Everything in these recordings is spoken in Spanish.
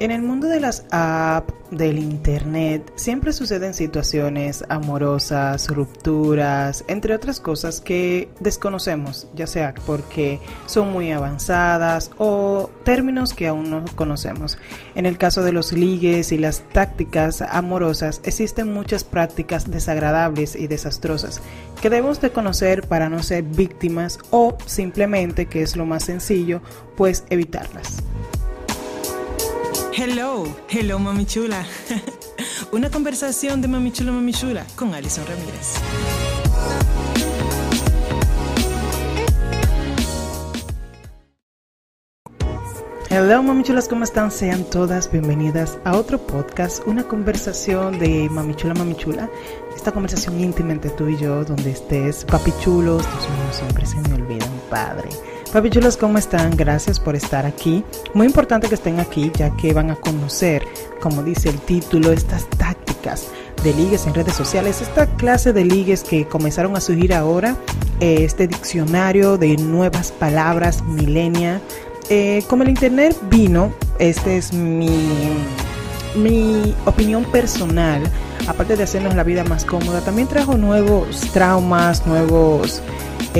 En el mundo de las apps, del internet, siempre suceden situaciones amorosas, rupturas, entre otras cosas que desconocemos, ya sea porque son muy avanzadas o términos que aún no conocemos. En el caso de los ligues y las tácticas amorosas, existen muchas prácticas desagradables y desastrosas que debemos de conocer para no ser víctimas o simplemente, que es lo más sencillo, pues evitarlas. Hello, hello mami chula. Una conversación de mami chula, mami chula con Alison Ramírez. Hello mamichulas, ¿cómo están? Sean todas bienvenidas a otro podcast, una conversación de mamichula, mamichula. Esta conversación íntima entre tú y yo, donde estés, papichulos, Dios mío, siempre se me olvidan, padre. Papi chulos, ¿cómo están? Gracias por estar aquí. Muy importante que estén aquí ya que van a conocer, como dice el título, estas tácticas de ligues en redes sociales, esta clase de ligues que comenzaron a surgir ahora, eh, este diccionario de nuevas palabras milenia. Eh, como el internet vino, esta es mi, mi opinión personal, aparte de hacernos la vida más cómoda, también trajo nuevos traumas, nuevos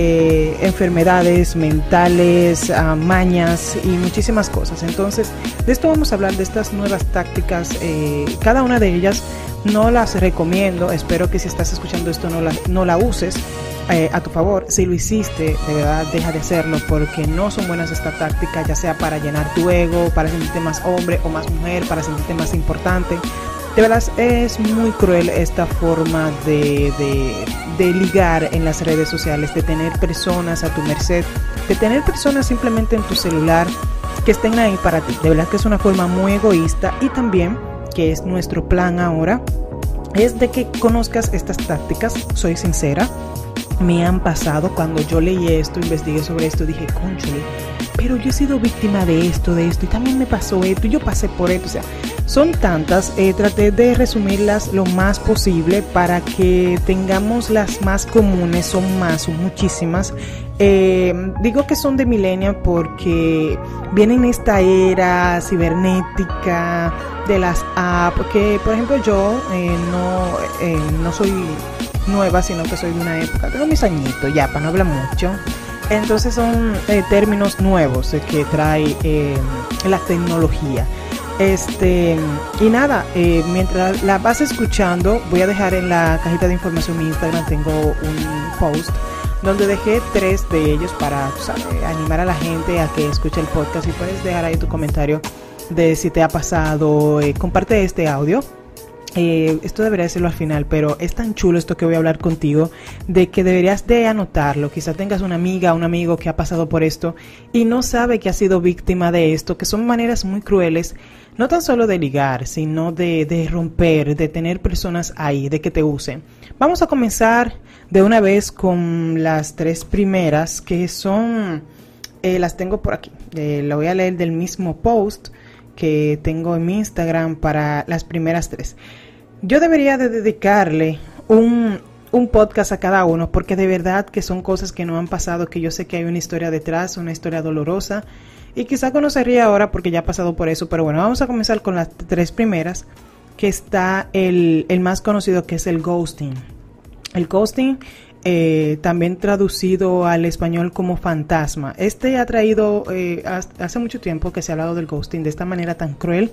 eh, enfermedades mentales, uh, mañas y muchísimas cosas. Entonces, de esto vamos a hablar, de estas nuevas tácticas. Eh, cada una de ellas no las recomiendo. Espero que si estás escuchando esto no la, no la uses. Eh, a tu favor, si lo hiciste, de verdad deja de hacerlo porque no son buenas estas tácticas, ya sea para llenar tu ego, para sentirte más hombre o más mujer, para sentirte más importante. De verdad es muy cruel esta forma de, ligar en las redes sociales, de tener personas a tu merced, de tener personas simplemente en tu celular que estén ahí para ti. De verdad que es una forma muy egoísta y también, que es nuestro plan ahora, es de que conozcas estas tácticas, soy sincera, me han pasado cuando yo leí esto, investigué sobre esto, dije, conchole, pero yo he sido víctima de esto, de esto, y también me pasó esto, y yo pasé por esto, o sea, son tantas, eh, traté de resumirlas lo más posible para que tengamos las más comunes, son más, son muchísimas. Eh, digo que son de milenia porque vienen esta era cibernética de las apps, que por ejemplo yo eh, no, no soy nueva, sino que soy de una época, tengo mis añitos ya, para no hablar mucho. Entonces son términos nuevos que trae la tecnología. Este, y nada, eh, mientras la vas escuchando, voy a dejar en la cajita de información mi Instagram, tengo un post donde dejé tres de ellos para animar a la gente a que escuche el podcast y puedes dejar ahí tu comentario de si te ha pasado, eh, comparte este audio. Eh, esto debería decirlo al final, pero es tan chulo esto que voy a hablar contigo de que deberías de anotarlo. Quizá tengas una amiga, un amigo que ha pasado por esto y no sabe que ha sido víctima de esto, que son maneras muy crueles no tan solo de ligar, sino de, romper, de tener personas ahí, de que te usen. Vamos a comenzar de una vez con las tres primeras, que son, eh, las tengo por aquí. Eh, lo voy a leer del mismo post que tengo en mi Instagram para las primeras tres. Yo debería de dedicarle un, un podcast a cada uno porque de verdad que son cosas que no han pasado, que yo sé que hay una historia detrás, una historia dolorosa y quizá conocería ahora porque ya ha pasado por eso, pero bueno, vamos a comenzar con las tres primeras, que está el, más conocido que es el ghosting. El ghosting, eh, también traducido al español como fantasma. Este ha traído, eh, hace mucho tiempo que se ha hablado del ghosting de esta manera tan cruel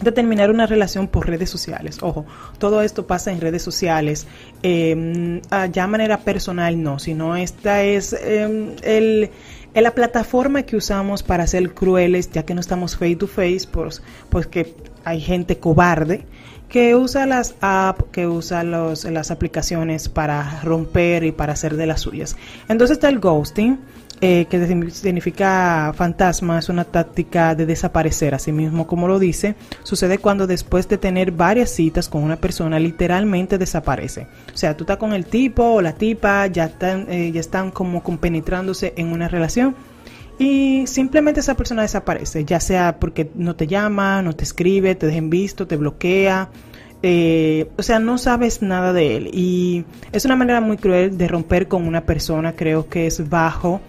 de terminar una relación por redes sociales. Ojo, todo esto pasa en redes sociales. Eh, ya manera personal no, sino esta es em, el, en la plataforma que usamos para ser crueles, ya que no estamos face to face, pues, pues que hay gente cobarde que usa las apps, que usa los, las aplicaciones para romper y para hacer de las suyas. Entonces está el ghosting, eh, que significa fantasma, es una táctica de desaparecer, así mismo como lo dice, sucede cuando después de tener varias citas con una persona literalmente desaparece. O sea, tú estás con el tipo o la tipa, ya están, eh, ya están como compenetrándose en una relación y simplemente esa persona desaparece, ya sea porque no te llama, no te escribe, te dejen visto, te bloquea. Eh, o sea, no sabes nada de él y es una manera muy cruel de romper con una persona, creo que es bajo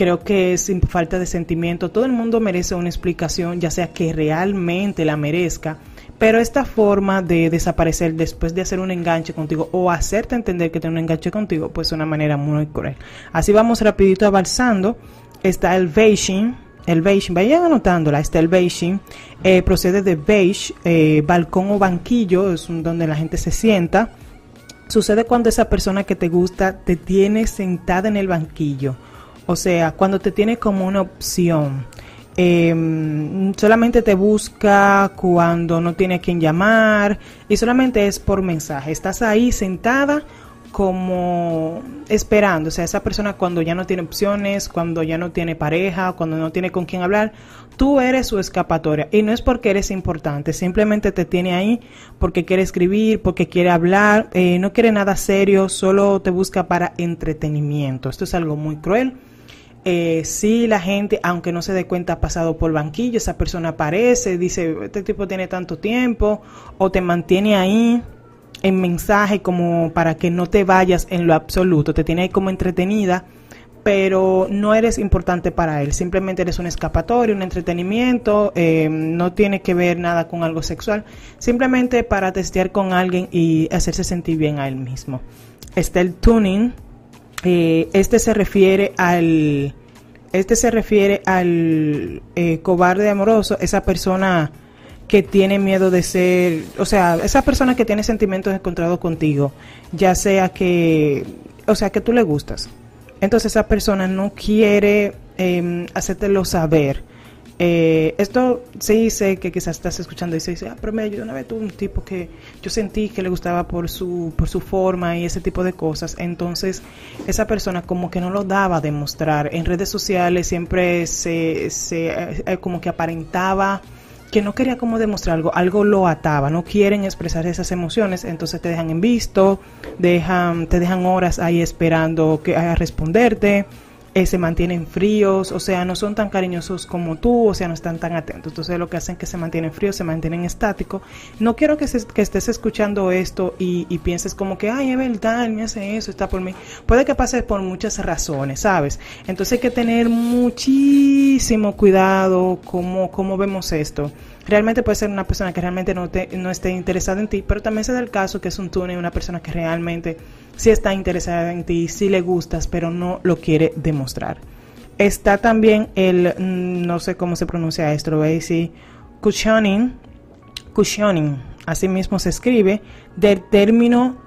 creo que es falta de sentimiento. Todo el mundo merece una explicación, ya sea que realmente la merezca. Pero esta forma de desaparecer después de hacer un enganche contigo o hacerte entender que tiene un enganche contigo, pues es una manera muy cruel. Así vamos rapidito avanzando. Está el beijing, el beige, vayan anotándola, está el beijing, eh, procede de beige, eh, balcón o banquillo, es donde la gente se sienta. Sucede cuando esa persona que te gusta te tiene sentada en el banquillo, o sea, cuando te tiene como una opción. Em, solamente te busca cuando no tiene a quien llamar y solamente es por mensaje. Estás ahí sentada como esperando, o sea, esa persona cuando ya no tiene opciones, cuando ya no tiene pareja, cuando no tiene con quién hablar, tú eres su escapatoria. Y no es porque eres importante, simplemente te tiene ahí porque quiere escribir, porque quiere hablar, eh, no quiere nada serio, solo te busca para entretenimiento. Esto es algo muy cruel. Eh, si la gente, aunque no se dé cuenta, ha pasado por banquillo, esa persona aparece, dice, este tipo tiene tanto tiempo, o te mantiene ahí en mensaje como para que no te vayas en lo absoluto, te tiene ahí como entretenida, pero no eres importante para él, simplemente eres un escapatorio, un entretenimiento, eh, no tiene que ver nada con algo sexual, simplemente para testear con alguien y hacerse sentir bien a él mismo. Está el tuning, eh, este se refiere al este se refiere al eh, cobarde amoroso, esa persona que tiene miedo de ser, o sea, esa persona que tiene sentimientos encontrados contigo, ya sea que, o sea, que tú le gustas. Entonces esa persona no quiere eh, hacértelo saber eh, esto sí sé que quizás estás escuchando y se dice, ah, pero me ayudó una vez un tipo que yo sentí que le gustaba por su, por su forma y ese tipo de cosas. Entonces, esa persona como que no lo daba a demostrar. En redes sociales siempre se, se eh, como que aparentaba que no quería como demostrar algo, algo lo ataba, no quieren expresar esas emociones, entonces te dejan en visto, dejan, te dejan horas ahí esperando que a responderte eh, se mantienen fríos, o sea, no son tan cariñosos como tú, o sea, no están tan atentos. Entonces lo que hacen es que se mantienen fríos, se mantienen estáticos. No quiero que, que estés escuchando esto y, y, pienses como que, ay, es verdad, él me hace eso, está por mí. Puede que pase por muchas razones, ¿sabes? Entonces hay que tener muchísimo cuidado cómo, cómo vemos esto realmente puede ser una persona que realmente no, te, no esté interesada en ti, pero también se da el caso que es un túnel, una persona que realmente sí está interesada en ti, sí le gustas, pero no lo quiere demostrar. Está también el, mm, no sé cómo se pronuncia esto, lo voy a decir, cushioning, cushioning, se escribe, del término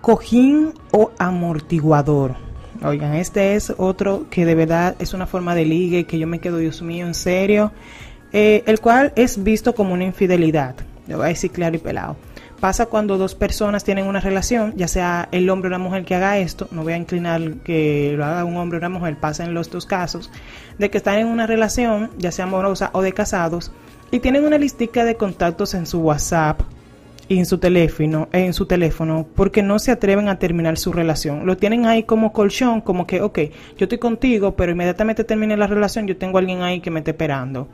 cojín o amortiguador. Oigan, este es otro que de verdad es una forma de ligue que yo me quedo, Dios mío, en serio. Eh, el cual es visto como una infidelidad. Le voy a decir claro y pelado. Pasa cuando dos personas tienen una relación, ya sea el hombre o la mujer que haga esto, no voy a inclinar que lo haga un hombre o una mujer, pasa en los dos casos, de que están en una relación, ya sea amorosa o de casados, y tienen una listica de contactos en su WhatsApp y en su teléfono, en su teléfono, porque no se atreven a terminar su relación. Lo tienen ahí como colchón, como que, ok, yo estoy contigo, pero inmediatamente termine la relación, yo tengo a alguien ahí que me esté esperando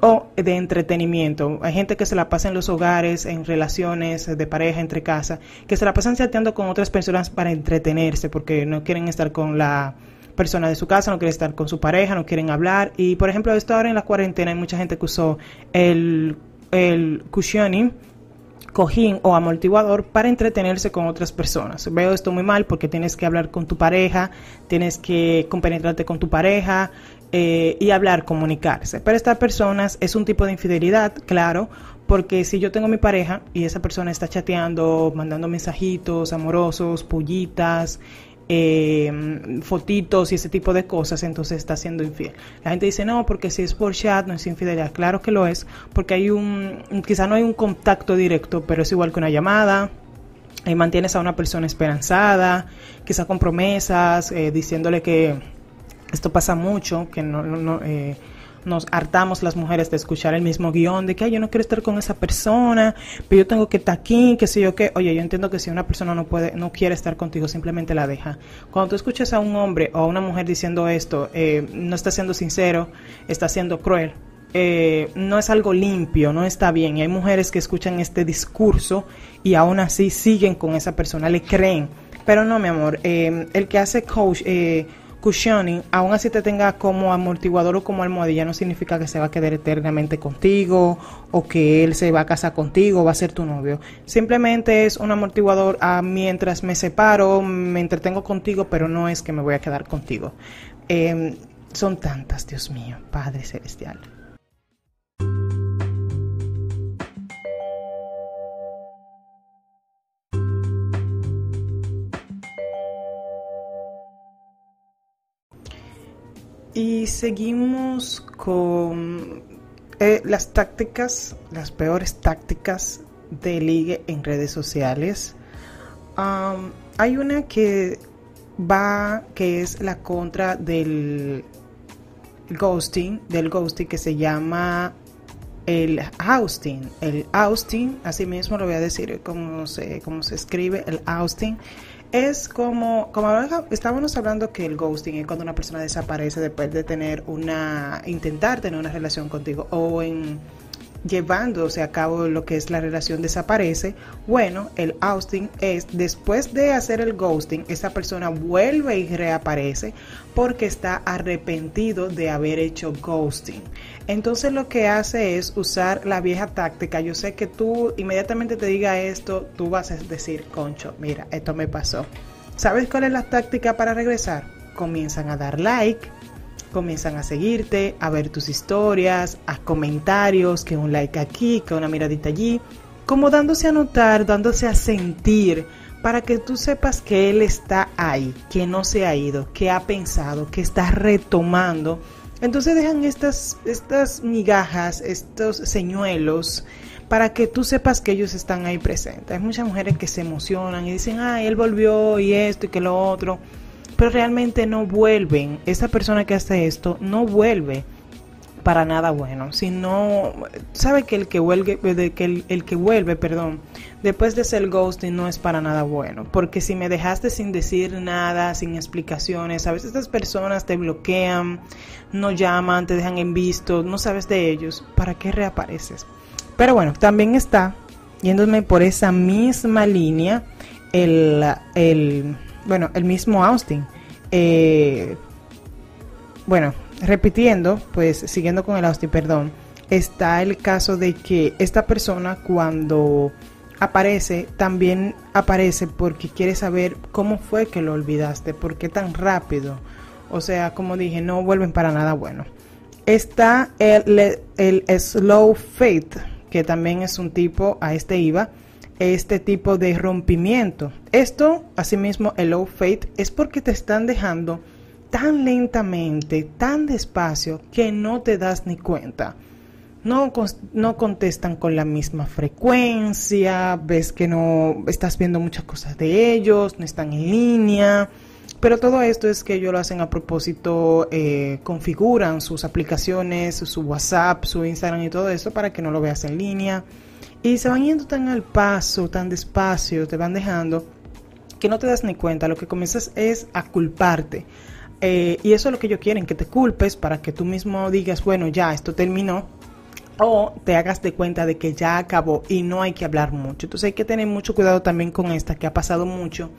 o de entretenimiento. Hay gente que se la pasa en los hogares, en relaciones de pareja, entre casa, que se la pasan chateando con otras personas para entretenerse porque no quieren estar con la persona de su casa, no quieren estar con su pareja, no quieren hablar. Y por ejemplo, esto ahora en la cuarentena hay mucha gente que usó el, el cushioning cojín o amortiguador para entretenerse con otras personas. Veo esto muy mal porque tienes que hablar con tu pareja, tienes que compenetrarte con tu pareja, eh, y hablar, comunicarse. Pero estas personas es un tipo de infidelidad, claro, porque si yo tengo mi pareja y esa persona está chateando, mandando mensajitos amorosos, pullitas, eh, fotitos y ese tipo de cosas, entonces está siendo infiel. La gente dice, no, porque si es por chat no es infidelidad. Claro que lo es, porque hay un, quizá no hay un contacto directo, pero es igual que una llamada. Y mantienes a una persona esperanzada, quizá con promesas, eh, diciéndole que esto pasa mucho, que no, no, eh, nos hartamos las mujeres de escuchar el mismo guion de que yo no quiero estar con esa persona, pero yo tengo que estar aquí, que sé yo qué. Oye, yo entiendo que si una persona no puede, no quiere estar contigo, simplemente la deja. Cuando tú escuchas a un hombre o a una mujer diciendo esto, eh, no está siendo sincero, está siendo cruel. Eh, no es algo limpio, no está bien. Y hay mujeres que escuchan este discurso y aún así siguen con esa persona, le creen. Pero no, mi amor, el que hace coach, cushioning, aún así te tenga como amortiguador o como almohadilla, no significa que se va a quedar eternamente contigo o que él se va a casar contigo, va a ser tu novio. Simplemente es un amortiguador a mientras me separo, me entretengo contigo, pero no es que me voy a quedar contigo. Em, son tantas, Dios mío, Padre Celestial. Y seguimos con eh, las tácticas, las peores tácticas de ligue en redes sociales. hay una que va, que es la contra del ghosting, del ghosting que se llama el Austin. El Austin, así mismo lo voy a decir como se, cómo se escribe, el Austin es como, como estábamos hablando que el ghosting es cuando una persona desaparece después de tener una, intentar tener una relación contigo o en llevándose a cabo lo que es la relación desaparece, bueno, el ousting es después de hacer el ghosting, esa persona vuelve y reaparece porque está arrepentido de haber hecho ghosting. Entonces lo que hace es usar la vieja táctica. Yo sé que tú inmediatamente te diga esto, tú vas a decir, concho, mira, esto me pasó. ¿Sabes cuál es la táctica para regresar? Comienzan a dar like, comienzan a seguirte, a ver tus historias, a comentarios, que un like aquí, que una miradita allí, como dándose a notar, dándose a sentir, para que tú sepas que él está ahí, que no se ha ido, que ha pensado, que está retomando. Entonces dejan estas, estas migajas, estos señuelos, para que tú sepas que ellos están ahí presentes. Hay muchas mujeres que se emocionan y dicen, ah, él volvió y esto y que lo otro pero realmente no vuelven. Esa persona que hace esto no vuelve para nada bueno, sino sabe que el que vuelve, que el, que vuelve, perdón, después de hacer ghosting no es para nada bueno, porque si me dejaste sin decir nada, sin explicaciones, a veces estas personas te bloquean, no llaman, te dejan en visto, no sabes de ellos, ¿para qué reapareces? Pero bueno, también está yéndome por esa misma línea el, el bueno, el mismo Austin. Eh, bueno, repitiendo, pues siguiendo con el Austin, perdón, está el caso de que esta persona cuando aparece, también aparece porque quiere saber cómo fue que lo olvidaste, por qué tan rápido. O sea, como dije, no vuelven para nada bueno. Está el, el slow fate, que también es un tipo, a este IVA, este tipo de rompimiento. Esto, asimismo, el low faith, es porque te están dejando tan lentamente, tan despacio, que no te das ni cuenta. No, no contestan con la misma frecuencia, ves que no estás viendo muchas cosas de ellos, no están en línea. Pero todo esto es que ellos lo hacen a propósito, eh, configuran sus aplicaciones, su WhatsApp, su Instagram y todo eso para que no lo veas en línea y se van yendo tan al paso, tan despacio, te van dejando que no te das ni cuenta. Lo que comienzas es a culparte. Eh, y eso es lo que ellos quieren, que te culpes para que tú mismo digas, bueno, ya, esto terminó. O te hagas de cuenta de que ya acabó y no hay que hablar mucho. Entonces hay que tener mucho cuidado también con esta, que ha pasado mucho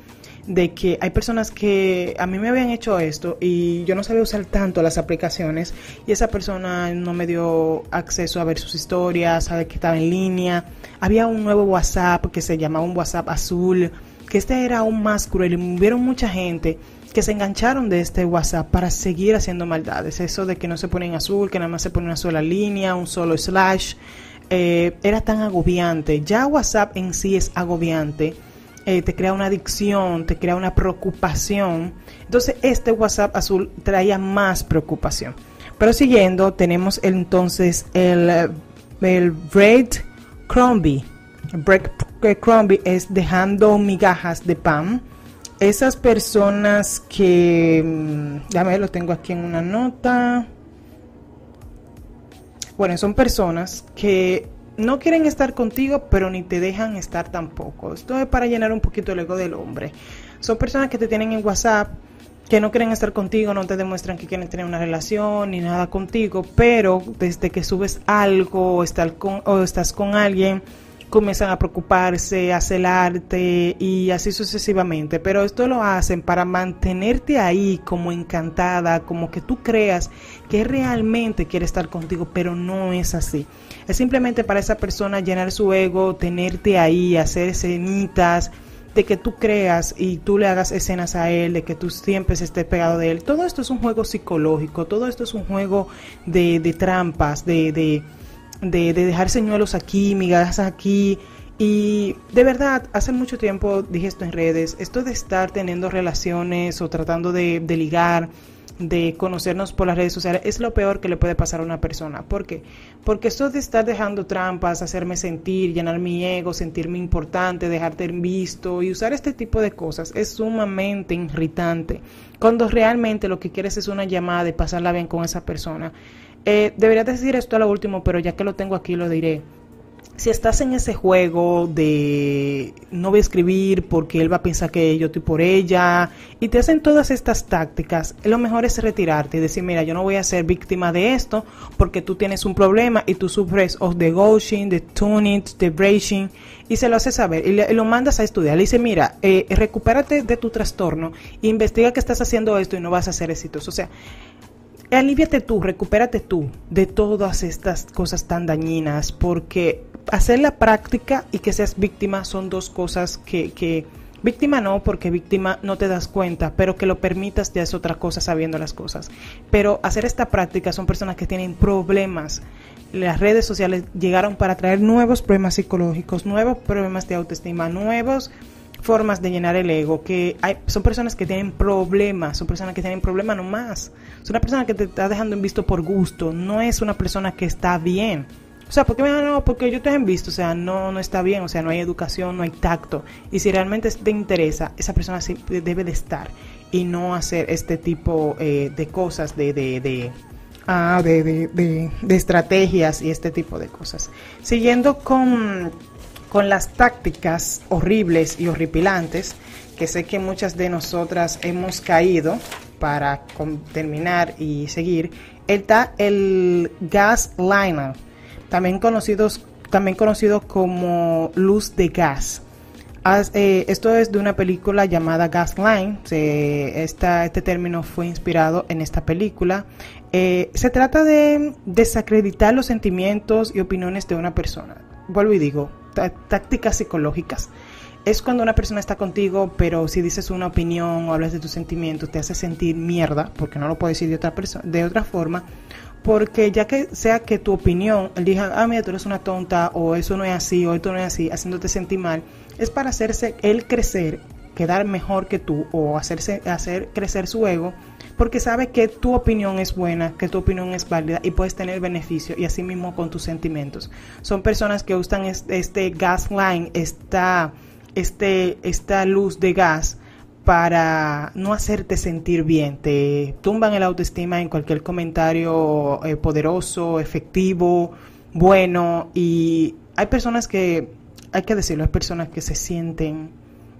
de que hay personas que a mí me habían hecho esto y yo no sabía usar tanto las aplicaciones y esa persona no me dio acceso a ver sus historias, sabe que estaba en línea. Había un nuevo WhatsApp que se llamaba un WhatsApp azul, que este era aún más cruel y hubieron mucha gente que se engancharon de este WhatsApp para seguir haciendo maldades. Eso de que no se pone en azul, que nada más se pone una sola línea, un solo slash, eh, era tan agobiante. Ya WhatsApp en sí es agobiante eh, te crea una adicción, te crea una preocupación. Entonces este WhatsApp azul traía más preocupación. Pero siguiendo, tenemos entonces el, el Bread Crombie. Bread Crombie es dejando migajas de pan. Esas personas que, mm, ya me lo tengo aquí en una nota. Bueno, son personas que no quieren estar contigo, pero ni te dejan estar tampoco. Esto es para llenar un poquito el ego del hombre. Son personas que te tienen en WhatsApp, que no quieren estar contigo, no te demuestran que quieren tener una relación ni nada contigo, pero desde que subes algo o, o estás con alguien, comienzan a preocuparse, a celarte y así sucesivamente. Pero esto lo hacen para mantenerte ahí como encantada, como que tú creas que realmente quiere estar contigo, pero no es así. Es simplemente para esa persona llenar su ego, tenerte ahí, hacer escenitas de que tú creas y tú le hagas escenas a él, de que tú siempre estés pegado de él. Todo esto es un juego psicológico, todo esto es un juego de, de trampas, de, de, de, dejar señuelos aquí, migajas aquí. Y de verdad, hace mucho tiempo dije esto en redes, esto de estar teniendo relaciones o tratando de, de ligar, de conocernos por las redes sociales es lo peor que le puede pasar a una persona. ¿Por qué? Porque esto de estar dejando trampas, hacerme sentir, llenar mi ego, sentirme importante, dejarte visto y usar este tipo de cosas es sumamente irritante. Cuando realmente lo que quieres es una llamada de pasarla bien con esa persona. Eh, debería decir esto a lo último, pero ya que lo tengo aquí lo diré si estás en ese juego de no voy a escribir porque él va a pensar que yo estoy por ella y te hacen todas estas tácticas, lo mejor es retirarte y decir, mira, yo no voy a ser víctima de esto porque tú tienes un problema y tú sufres of the ghosting, the tuning, the breaking y se lo haces saber y, lo mandas a estudiar. Le dice, mira, eh, recupérate de tu trastorno, investiga que estás haciendo esto y no vas a ser exitoso. O sea, aliviate tú, recupérate tú de todas estas cosas tan dañinas porque hacer la práctica y que seas víctima son dos cosas que, que Víctima no, porque víctima no te das cuenta, pero que lo permitas ya es otra cosa sabiendo las cosas. Pero hacer esta práctica son personas que tienen problemas. Las redes sociales llegaron para traer nuevos problemas psicológicos, nuevos problemas de autoestima, nuevas formas de llenar el ego, que hay, son personas que tienen problemas, son personas que tienen problemas no más. Es una persona que te está dejando en visto por gusto, no es una persona que está bien. O sea, ¿por qué me no? Porque yo te han visto, o sea, no, no está bien, o sea, no hay educación, no hay tacto. Y si realmente te interesa, esa persona sí debe de estar y no hacer este tipo eh, de cosas, de, de, de, ah, de, de, de, estrategias y este tipo de cosas. Siguiendo con, con las tácticas horribles y horripilantes, que sé que muchas de nosotras hemos caído para terminar y seguir, está el gas liner también conocidos también conocido como luz de gas. Eh, esto es de una película llamada Gasline. Se, este término fue inspirado en esta película. Eh, se trata de desacreditar los sentimientos y opiniones de una persona. Vuelvo y digo, tácticas psicológicas. Es cuando una persona está contigo, pero si dices una opinión o hablas de tus sentimientos, te hace sentir mierda, porque no lo puedes decir de otra, persona, de otra forma, porque ya que sea que tu opinión, diga, ah, mira, tú eres una tonta, o eso no es así, o esto no es así, haciéndote sentir mal, es para hacerse él crecer, quedar mejor que tú, o hacerse, hacer crecer su ego, porque sabe que tu opinión es buena, que tu opinión es válida y puedes tener beneficio, y así mismo con tus sentimientos. Son personas que usan este, gas line, esta, este, esta luz de gas, para no hacerte sentir bien. Te tumban el autoestima en cualquier comentario eh, poderoso, efectivo, bueno. Y hay personas que, hay que decirlo, hay personas que se sienten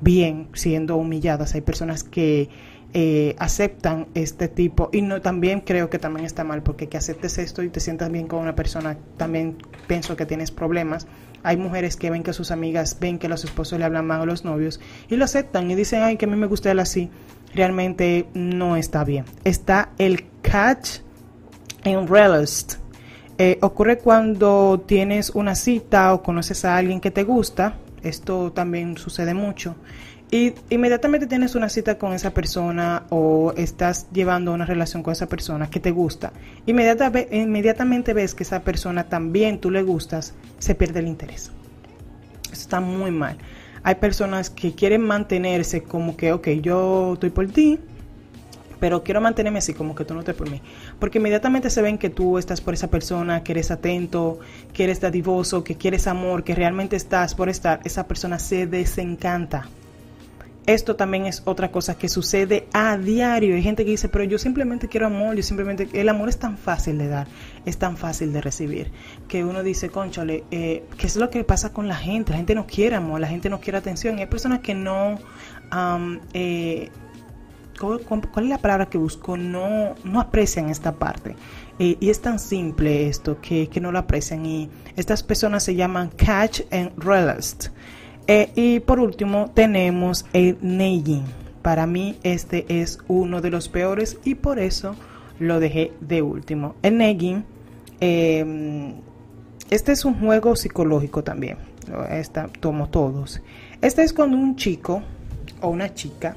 bien siendo humilladas. Hay personas que eh, aceptan este tipo. Y no también creo que también está mal porque que aceptes esto y te sientas bien con una persona también pienso que tienes problemas. Hay mujeres que ven que sus amigas ven que los esposos le hablan mal a los novios y lo aceptan y dicen ay que a mí me gusta él así realmente no está bien. Está el catch en realist eh, ocurre cuando tienes una cita o conoces a alguien que te gusta. Esto también sucede mucho y inmediatamente tienes una cita con esa persona o estás llevando una relación con esa persona que te gusta, inmediatamente ves que esa persona también tú le gustas, se pierde el interés. Eso está muy mal. Hay personas que quieren mantenerse como que, ok, yo estoy por ti, pero quiero mantenerme así, como que tú no te por mí. Porque inmediatamente se ven que tú estás por esa persona, que eres atento, que eres dadivoso, que quieres amor, que realmente estás por estar, esa persona se desencanta esto también es otra cosa que sucede a diario. Hay gente que dice, pero yo simplemente quiero amor, yo simplemente... El amor es tan fácil de dar, es tan fácil de recibir, que uno dice, conchole, eh, ¿qué es lo que pasa con la gente? La gente no quiere amor, la gente no quiere atención. Y hay personas que no... Eh, ¿cuál es la palabra que busco? No, no aprecian esta parte. Y es tan simple esto que, no lo aprecian. Y estas personas se llaman catch and relast. Eh, y por último tenemos el negging. Para mí este es uno de los peores y por eso lo dejé de último. El negging, em, este es un juego psicológico también. Esta, tomo todos. Este es cuando un chico o una chica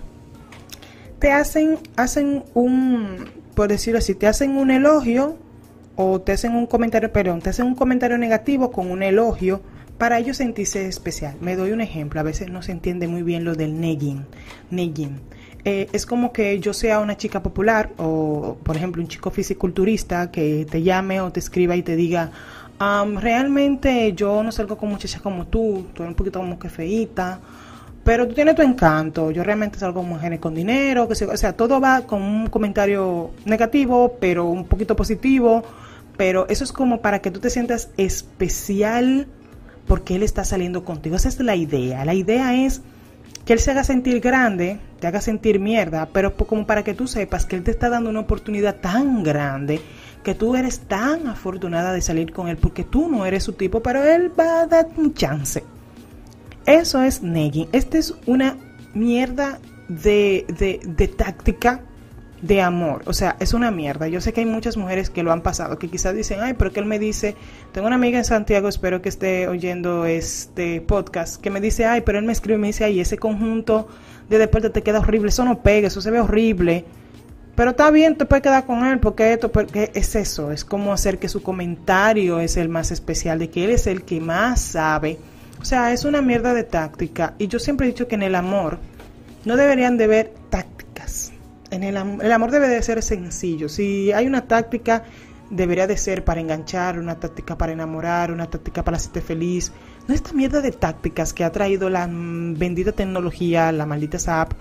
te hacen, hacen un, por decirlo así, te hacen un elogio o te hacen un comentario, perdón, te hacen un comentario negativo con un elogio para ellos sentirse especial. Me doy un ejemplo, a veces no se entiende muy bien lo del negging. negging. Eh, es como que yo sea una chica popular o, por ejemplo, un chico fisiculturista que te llame o te escriba y te diga, realmente yo no salgo con muchachas como tú, tú eres un poquito como que feíta, pero tú tienes tu encanto, yo realmente salgo con mujeres con dinero, o sea, todo va con un comentario negativo, pero un poquito positivo, pero eso es como para que tú te sientas especial porque él está saliendo contigo, esa es la idea, la idea es que él se haga sentir grande, te haga sentir mierda, pero como para que tú sepas que él te está dando una oportunidad tan grande, que tú eres tan afortunada de salir con él, porque tú no eres su tipo, pero él va a dar un chance. Eso es negging. Esta es una mierda de, de, de táctica de amor. O sea, es una mierda. Yo sé que hay muchas mujeres que lo han pasado, que quizás dicen, ay, pero que él me dice, tengo una amiga en Santiago, espero que esté oyendo este podcast, que me dice, ay, pero él me escribe y me dice, ay, ese conjunto de deporte te queda horrible, eso no pega, eso se ve horrible. Pero está bien, te puedes quedar con él porque esto, porque es eso, es como hacer que su comentario es el más especial, de que él es el que más sabe. O sea, es una mierda de táctica. Y yo siempre he dicho que en el amor no deberían de ver en el, el amor debe de ser sencillo. Si hay una táctica, debería de ser para enganchar, una táctica para enamorar, una táctica para hacerte feliz. No esta mierda de tácticas que ha traído la bendita tecnología, la maldita app,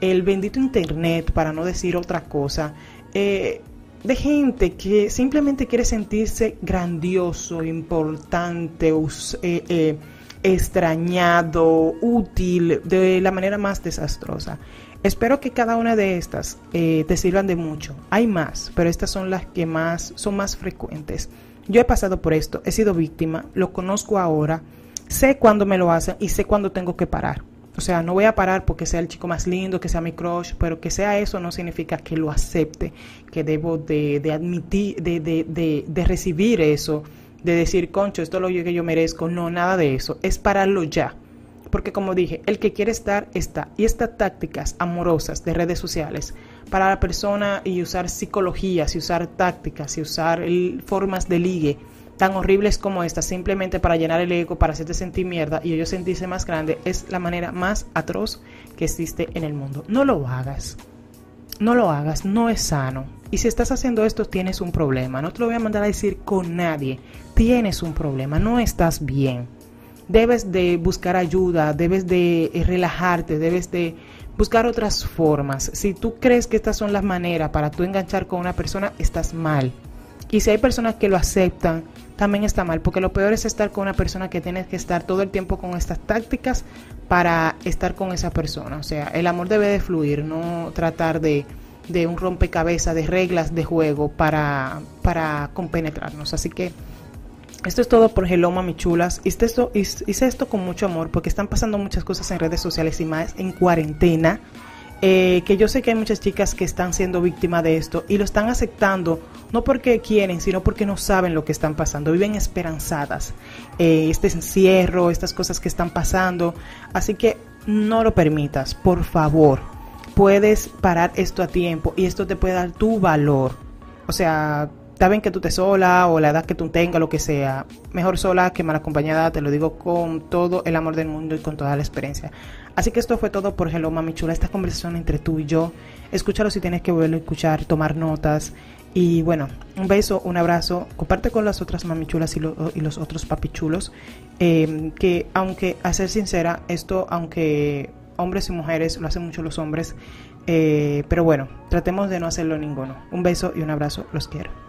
el bendito internet, para no decir otra cosa. Eh, de gente que simplemente quiere sentirse grandioso, importante, eh, eh, extrañado, útil, de la manera más desastrosa. Espero que cada una de estas eh, te sirvan de mucho. Hay más, pero estas son las que más son más frecuentes. Yo he pasado por esto, he sido víctima, lo conozco ahora, sé cuándo me lo hacen y sé cuándo tengo que parar. O sea, no voy a parar porque sea el chico más lindo, que sea mi crush, pero que sea eso no significa que lo acepte, que debo de, admitir, de, de, de, recibir eso, de decir, concho, esto es lo que yo merezco. No, nada de eso. Es pararlo ya porque como dije, el que quiere estar está. Y estas tácticas amorosas de redes sociales para la persona y usar psicologías y usar tácticas y usar formas de ligue tan horribles como esta simplemente para llenar el ego, para hacerte sentir mierda y ellos sentirse más grande, es la manera más atroz que existe en el mundo. No lo hagas. No lo hagas, no es sano. Y si estás haciendo esto, tienes un problema. No te lo voy a mandar a decir con nadie. Tienes un problema, no estás bien debes de buscar ayuda, debes de eh, relajarte, debes de buscar otras formas. Si tú crees que estas son las maneras para tú enganchar con una persona, estás mal. Y si hay personas que lo aceptan, también está mal, porque lo peor es estar con una persona que tienes que estar todo el tiempo con estas tácticas para estar con esa persona. O sea, el amor debe de fluir, no tratar de, de un rompecabezas de reglas de juego para, para compenetrarnos. Así que esto es todo por Hello Mami Chulas. Hice esto, hice esto con mucho amor porque están pasando muchas cosas en redes sociales y más en cuarentena. Eh, que yo sé que hay muchas chicas que están siendo víctimas de esto y lo están aceptando no porque quieren, sino porque no saben lo que están pasando, viven esperanzadas. Eh, este encierro, estas cosas que están pasando. Así que no lo permitas, por favor. Puedes parar esto a tiempo y esto te puede dar tu valor. O sea, está bien que tú estés sola o la edad que tú tengas, lo que sea. Mejor sola que mal acompañada, te lo digo con todo el amor del mundo y con toda la experiencia. Así que esto fue todo por Hello Mami Chula, esta conversación entre tú y yo. Escúchalo si tienes que volverlo a escuchar, tomar notas. Y bueno, un beso, un abrazo. Comparte con las otras mamichulas y, y los otros papichulos. Eh, que aunque, a ser sincera, esto, aunque hombres y mujeres, lo hacen mucho los hombres. Eh, pero bueno, tratemos de no hacerlo ninguno. Un beso y un abrazo, los quiero.